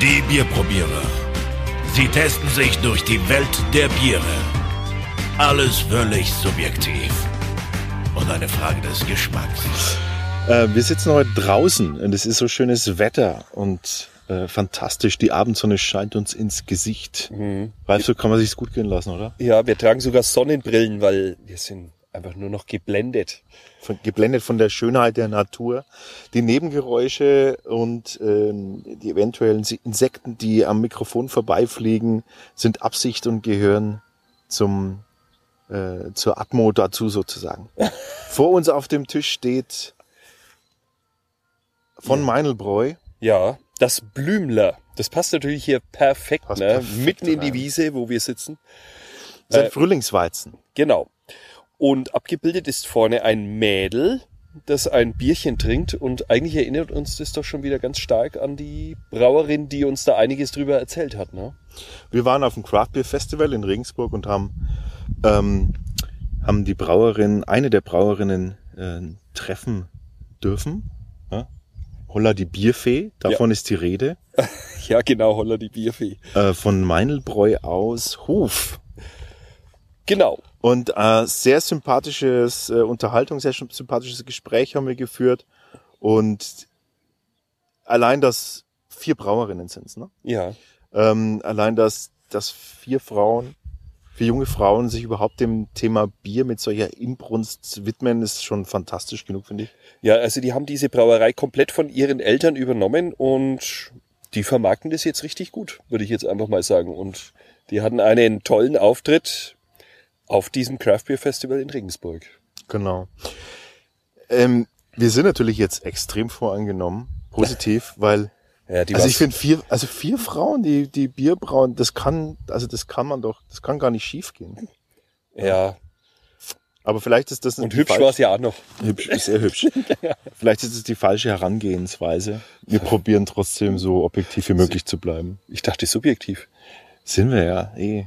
Die Bierprobierer. Sie testen sich durch die Welt der Biere. Alles völlig subjektiv. Und eine Frage des Geschmacks. Äh, wir sitzen heute draußen und es ist so schönes Wetter und äh, fantastisch. Die Abendsonne scheint uns ins Gesicht. Mhm. Ralf, so kann man sich's gut gehen lassen, oder? Ja, wir tragen sogar Sonnenbrillen, weil wir sind einfach nur noch geblendet. Von, geblendet von der Schönheit der Natur. Die Nebengeräusche und äh, die eventuellen Insekten, die am Mikrofon vorbeifliegen, sind Absicht und gehören zum äh, zur Atmo dazu sozusagen. Vor uns auf dem Tisch steht von ja. Meinelbräu. Ja, das Blümler. Das passt natürlich hier perfekt, passt ne? perfekt mitten rein. in die Wiese, wo wir sitzen. Sein äh, Frühlingsweizen. Genau. Und abgebildet ist vorne ein Mädel, das ein Bierchen trinkt. Und eigentlich erinnert uns das doch schon wieder ganz stark an die Brauerin, die uns da einiges drüber erzählt hat. Ne? Wir waren auf dem Craft Beer Festival in Regensburg und haben, ähm, haben die Brauerin, eine der Brauerinnen äh, treffen dürfen. Ja? Holla die Bierfee, davon ja. ist die Rede. ja, genau, Holla die Bierfee. Äh, von Meinelbräu aus Hof. Genau. Und äh, sehr sympathisches äh, Unterhaltung, sehr sympathisches Gespräch haben wir geführt. Und allein, dass vier Brauerinnen sind, ne? Ja. Ähm, allein, dass, dass vier Frauen, vier junge Frauen sich überhaupt dem Thema Bier mit solcher Inbrunst widmen, ist schon fantastisch genug, finde ich. Ja, also die haben diese Brauerei komplett von ihren Eltern übernommen und die vermarkten das jetzt richtig gut, würde ich jetzt einfach mal sagen. Und die hatten einen tollen Auftritt auf diesem Craft Beer Festival in Regensburg. Genau. Ähm, wir sind natürlich jetzt extrem voreingenommen, positiv, weil ja, also ich finde vier, also vier Frauen, die die Bier brauen, das kann, also das kann man doch, das kann gar nicht schief gehen. Ja. Aber vielleicht ist das und hübsch war es ja auch noch. Hübsch, sehr hübsch. ja. Vielleicht ist es die falsche Herangehensweise. Wir probieren trotzdem so objektiv wie möglich zu bleiben. Ich dachte subjektiv. Sind wir ja, eh.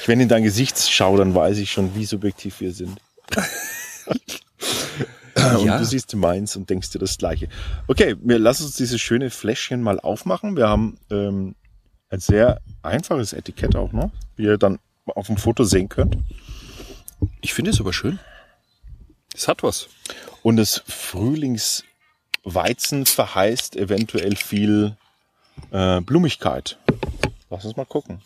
Ich, wenn in dein Gesicht schaue, dann weiß ich schon, wie subjektiv wir sind. und ja. du siehst meins und denkst dir das Gleiche. Okay, wir lassen uns dieses schöne Fläschchen mal aufmachen. Wir haben ähm, ein sehr einfaches Etikett auch noch, wie ihr dann auf dem Foto sehen könnt. Ich finde es aber schön. Es hat was. Und das Frühlingsweizen verheißt eventuell viel äh, Blumigkeit. Lass uns mal gucken.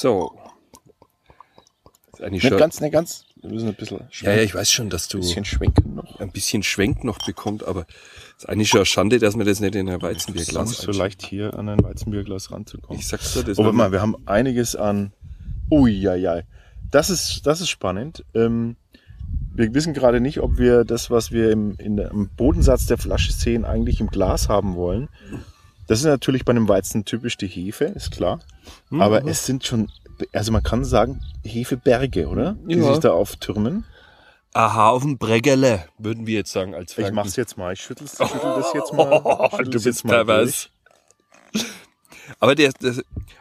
So. Nicht ganz, nicht ganz. Wir müssen ein bisschen schwenken. Ja, ja, ich weiß schon, dass du ein bisschen schwenken noch. Ein bisschen Schwenk noch bekommt, aber ist eigentlich schon eine Schande, dass man das nicht in ein Weizenbierglas ist so leicht hier an ein Weizenbierglas ranzukommen. Ich sag's dir, das Aber mal, wir haben einiges an. Ui, ja, ja. Das ist, das ist spannend. Ähm, wir wissen gerade nicht, ob wir das, was wir im, in im Bodensatz der Flasche sehen, eigentlich im Glas haben wollen. Das ist natürlich bei einem Weizen typisch die Hefe, ist klar. Mhm. Aber es sind schon, also man kann sagen, Hefeberge, oder? Die ja. sich da auftürmen. Aha, auf dem Breggerle, würden wir jetzt sagen als Franken. Ich mach's jetzt mal, ich schüttel, schüttel das jetzt mal. Oh, du bist mal was. Aber der, der,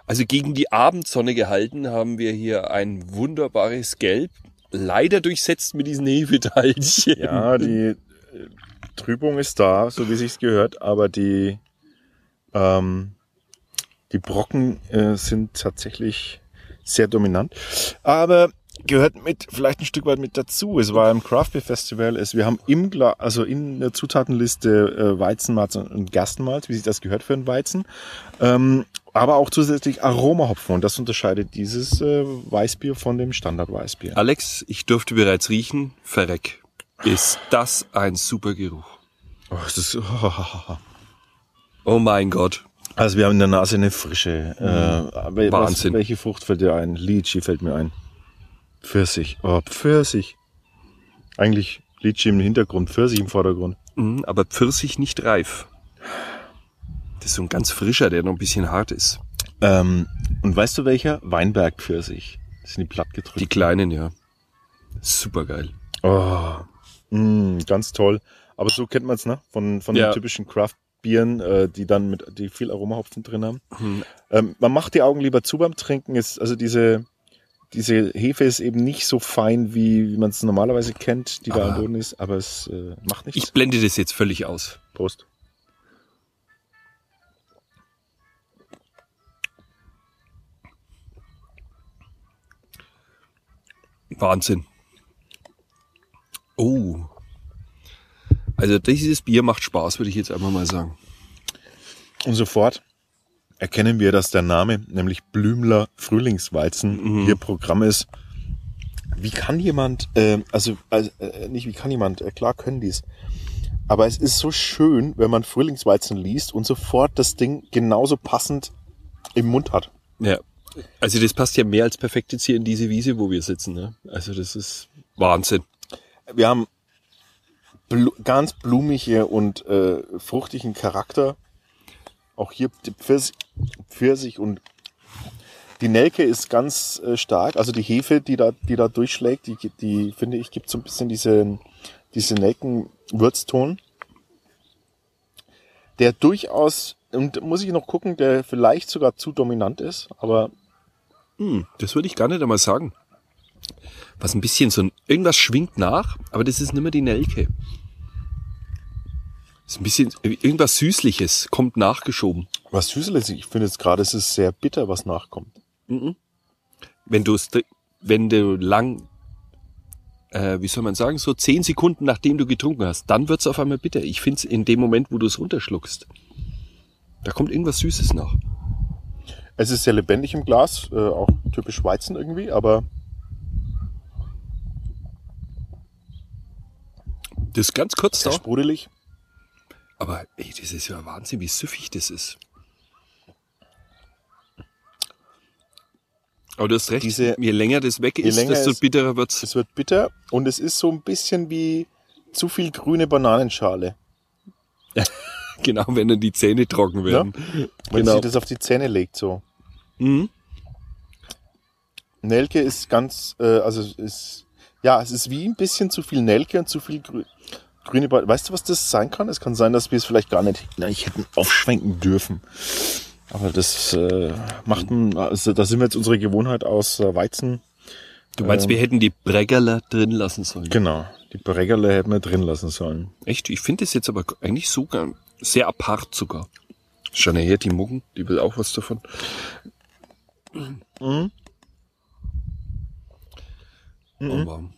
also gegen die Abendsonne gehalten haben wir hier ein wunderbares Gelb, leider durchsetzt mit diesen Hefeteilchen. Ja, die äh, Trübung ist da, so wie sich's gehört, aber die ähm, die Brocken äh, sind tatsächlich sehr dominant. Aber gehört mit vielleicht ein Stück weit mit dazu. Es war im Craft Beer Festival. Es, wir haben im Gla also in der Zutatenliste äh, Weizenmalz und Gerstenmalz, wie sich das gehört für einen Weizen. Ähm, aber auch zusätzlich Aromahopfen und das unterscheidet dieses äh, Weißbier von dem Standard Weißbier. Alex, ich durfte bereits riechen. Verreck. Ist das ein super Geruch? Oh, das ist, oh, Oh mein Gott. Also wir haben in der Nase eine frische. Äh, Wahnsinn. Was, welche Frucht fällt dir ein? Litchi fällt mir ein. Pfirsich. Oh, Pfirsich. Eigentlich Litchi im Hintergrund, Pfirsich im Vordergrund. Mhm, aber Pfirsich nicht reif. Das ist so ein ganz frischer, der noch ein bisschen hart ist. Ähm, und weißt du welcher? Weinberg-Pfirsich. Das sind die plattgedrückt. Die kleinen, ja. Super geil. Oh, mh, ganz toll. Aber so kennt man es, ne? Von, von ja. den typischen Craft Bieren, äh, die dann mit, die viel Aromahopfen drin haben. Mhm. Ähm, man macht die Augen lieber zu beim Trinken. Ist also diese, diese Hefe ist eben nicht so fein, wie, wie man es normalerweise kennt, die da Aber- am Boden ist, aber es äh, macht nichts. Ich blende das jetzt völlig aus. Prost. Wahnsinn. Oh. Also dieses Bier macht Spaß, würde ich jetzt einfach mal sagen. Und sofort erkennen wir, dass der Name, nämlich Blümler Frühlingsweizen, hier Programm ist. Wie kann jemand, äh, also also, äh, nicht wie kann jemand, äh, klar können die's. Aber es ist so schön, wenn man Frühlingsweizen liest und sofort das Ding genauso passend im Mund hat. Ja. Also das passt ja mehr als perfekt jetzt hier in diese Wiese, wo wir sitzen. Ne? Also das ist Wahnsinn. Wir haben blu ganz blumige und äh, fruchtigen Charakter. Auch hier Pfirsich, Pfirsich und die Nelke ist ganz äh, stark. Also die Hefe, die da, die da durchschlägt, die, die finde ich, gibt so ein bisschen diese, diese Nelkenwürzton. Der durchaus, und muss ich noch gucken, der vielleicht sogar zu dominant ist, aber Hm, das würde ich gar nicht einmal sagen. Was ein bisschen so ein, irgendwas schwingt nach, aber das ist nicht mehr die Nelke. Das ist ein bisschen, irgendwas Süßliches kommt nachgeschoben. was Süßes, ich finde jetzt gerade, es ist sehr bitter, was nachkommt. Wenn du es, wenn du lang, äh, wie soll man sagen, so zehn Sekunden nachdem du getrunken hast, dann wird's auf einmal bitter. Ich finde es in dem Moment, wo du es runterschluckst, da kommt irgendwas Süßes nach. Es ist sehr lebendig im Glas, äh, auch typisch Weizen irgendwie, aber Das ist ganz kurz sehr da. sprudelig. Aber ey, das ist ja Wahnsinn, wie süffig das ist. Aber du hast recht, Diese- je länger das weg ist, desto es- bitterer wird's. Es wird bitter und es ist so ein bisschen wie zu viel grüne Bananenschale. Genau, wenn dann die Zähne trocken werden. Wenn Genau. sie das auf die Zähne legt so. Mhm. Nelke ist ganz, äh, also es ist, ja, es ist wie ein bisschen zu viel Nelke und zu viel grü grüne Banane. Weißt du, was das sein kann? Es kann sein, dass wir es vielleicht gar nicht gleich hätten aufschwenken dürfen. Aber das äh, macht ein, also da sind wir jetzt unsere Gewohnheit aus äh, Weizen. Du meinst, Ähm. wir hätten die Breggerler drin lassen sollen? Genau. Die Breggerle hätten wir drin lassen sollen. Echt? Ich finde das jetzt aber eigentlich sogar sehr apart sogar. Schau her, die Muggen, die will auch was davon. Mhm. Aber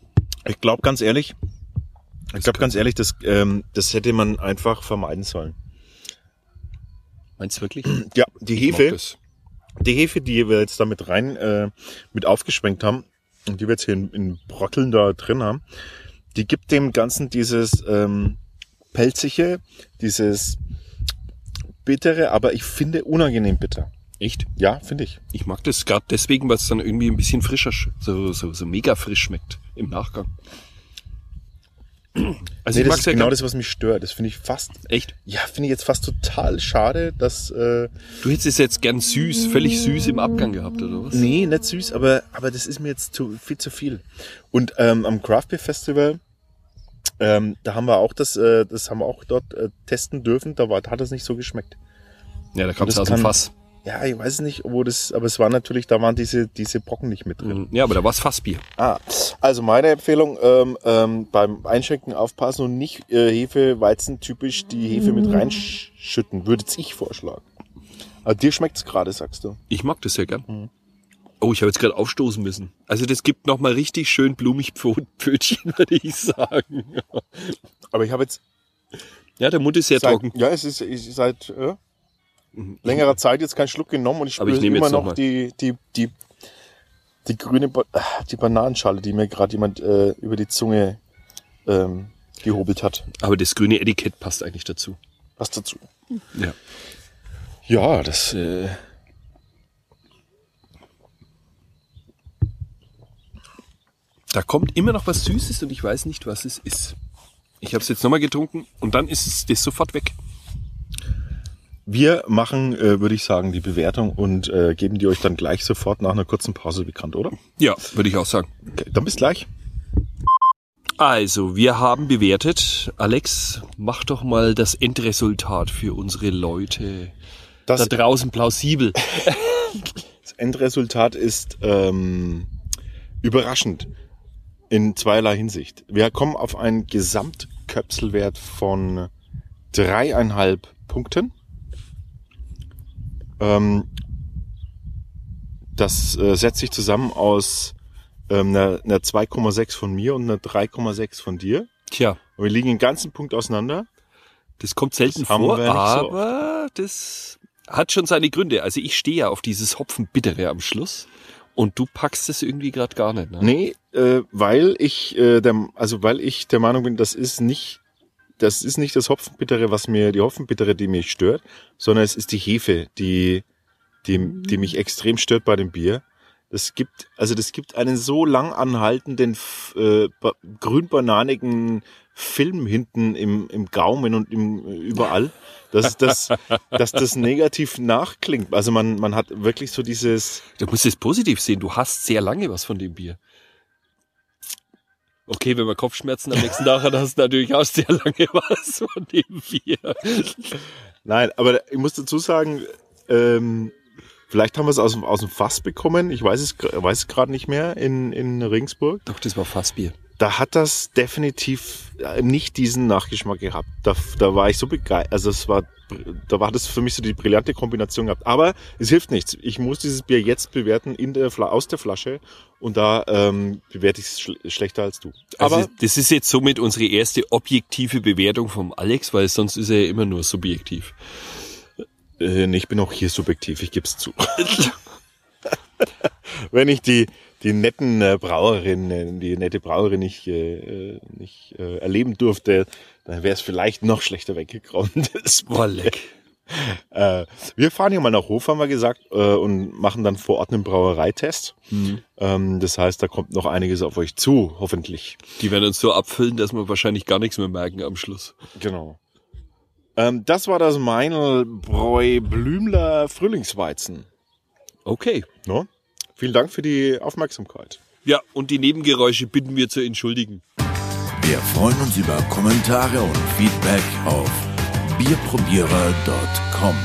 Ich glaube ganz ehrlich, ich glaube ganz ehrlich, das, ähm, das hätte man einfach vermeiden sollen. meinst du wirklich? Ja, die Ich Hefe, die Hefe, die wir jetzt damit rein äh, mit aufgeschwenkt haben und die wir jetzt hier in, in Brotteln da drin haben, die gibt dem Ganzen dieses ähm, pelzige, dieses bittere, aber ich finde unangenehm bitter. Echt? Ja, finde ich. Ich mag das gerade deswegen, weil es dann irgendwie ein bisschen frischer, sch- so, so, so mega frisch schmeckt im Nachgang. Also nee, ich das ist ja genau das, was mich stört. Das finde ich fast, Echt? ja, finde ich jetzt fast total schade, dass äh, Du hättest es jetzt gern süß, völlig süß im Abgang gehabt, oder was? Nee, nicht süß, aber, aber das ist mir jetzt zu, viel zu viel. Und ähm, am Craft Beer Festival, ähm, da haben wir auch das, äh, das haben wir auch dort äh, testen dürfen, da, war, da hat das nicht so geschmeckt. Ja, da kam es aus dem Fass. Ja, ich weiß nicht, wo das, aber es war natürlich, da waren diese, diese Brocken nicht mit drin. Ja, aber da war es Fassbier. Ah, also meine Empfehlung, ähm, ähm, beim Einschenken aufpassen und nicht äh, Hefe, Weizen typisch die Hefe mit reinschütten, würde ich vorschlagen. Aber dir schmeckt's gerade, sagst du. Ich mag das sehr gern. Mhm. Oh, ich habe jetzt gerade aufstoßen müssen. Also das gibt noch mal richtig schön blumig Pfötchen, würde ich sagen. Aber ich habe jetzt Ja, der Mund ist sehr seit, trocken. ja, es ist, ich, seit äh, längerer Zeit jetzt keinen Schluck genommen und ich spüre nehme immer noch noch die, die, die, die grüne, ba ah, die Bananenschale, die mir gerade jemand äh, über die Zunge ähm, gehobelt hat. Aber das grüne Etikett passt eigentlich dazu. Was dazu? Ja. Ja, das. Äh, Da kommt immer noch was Süßes und ich weiß nicht, was es ist. Ich habe es jetzt nochmal getrunken und dann ist es das sofort weg. Wir machen, äh, würde ich sagen, die Bewertung und äh, geben die euch dann gleich sofort nach einer kurzen Pause bekannt, oder? Ja, würde ich auch sagen. Okay, dann bis gleich. Also, wir haben bewertet. Alex, mach doch mal das Endresultat für unsere Leute Das da draußen plausibel. Das Endresultat ist ähm, überraschend in zweierlei Hinsicht. Wir kommen auf einen Gesamtköpselwert von dreieinhalb Punkten. Ähm, das äh, setzt sich zusammen aus ähm, einer, einer 2,6 von mir und einer 3,6 von dir. Tja, Und wir liegen einen ganzen Punkt auseinander. das kommt selten Das vor, nicht so aber das hat schon seine Gründe. Also ich stehe ja auf dieses Hopfenbittere am Schluss und du packst es irgendwie gerade gar nicht. Ne? Nee, äh, weil ich äh, der, also weil ich der Meinung bin, das ist nicht das ist nicht das Hopfenbittere, was mir die Hopfenbittere, die mich stört, sondern es ist die Hefe, die die, die mich extrem stört bei dem Bier. Das gibt also das gibt einen so lang anhaltenden äh, ba- grünbananigen Film hinten im, im Gaumen und im, überall, dass das, dass das negativ nachklingt. Also man, man hat wirklich so dieses, Du musst es positiv sehen. Du hast sehr lange was von dem Bier. Okay, wenn man Kopfschmerzen am nächsten Tag hat, hast du natürlich auch sehr lange was von dem Bier. Nein, aber ich muss dazu sagen, ähm, vielleicht haben wir es aus, dem- aus dem Fass bekommen. Ich weiß es, weiß es gerade nicht mehr in, in Regensburg. Doch, das war Fassbier. Da hat das definitiv äh, nicht diesen Nachgeschmack gehabt. Da, da war ich so begeistert. Also es war, da war das für mich so die brillante Kombination gehabt. Aber es hilft nichts. Ich muss dieses Bier jetzt bewerten in der aus der Flasche und da ähm, bewerte ich es schl schlechter als du. Aber Aber das ist jetzt somit unsere erste objektive Bewertung vom Alex, weil sonst ist er ja immer nur subjektiv. Äh, ich bin auch hier subjektiv, ich gebe es zu. Wenn ich die, die netten äh, Brauerinnen, die nette Brauerin nicht, äh, äh, nicht äh, erleben durfte, dann wäre es vielleicht noch schlechter weggekommen. Das, Boah, leck. äh, wir fahren hier mal nach Hof, haben wir gesagt, äh, und machen dann vor Ort einen Brauereitest. Ähm, das heißt, da kommt noch einiges auf euch zu, hoffentlich. Die werden uns so abfüllen, dass wir wahrscheinlich gar nichts mehr merken am Schluss. Genau. Ähm, das war das Meinl-Bräu Blümler Frühlingsweizen. Okay. No? Vielen Dank für die Aufmerksamkeit. Ja, und die Nebengeräusche bitten wir zu entschuldigen. Wir freuen uns über Kommentare und Feedback auf bierprobierer.com.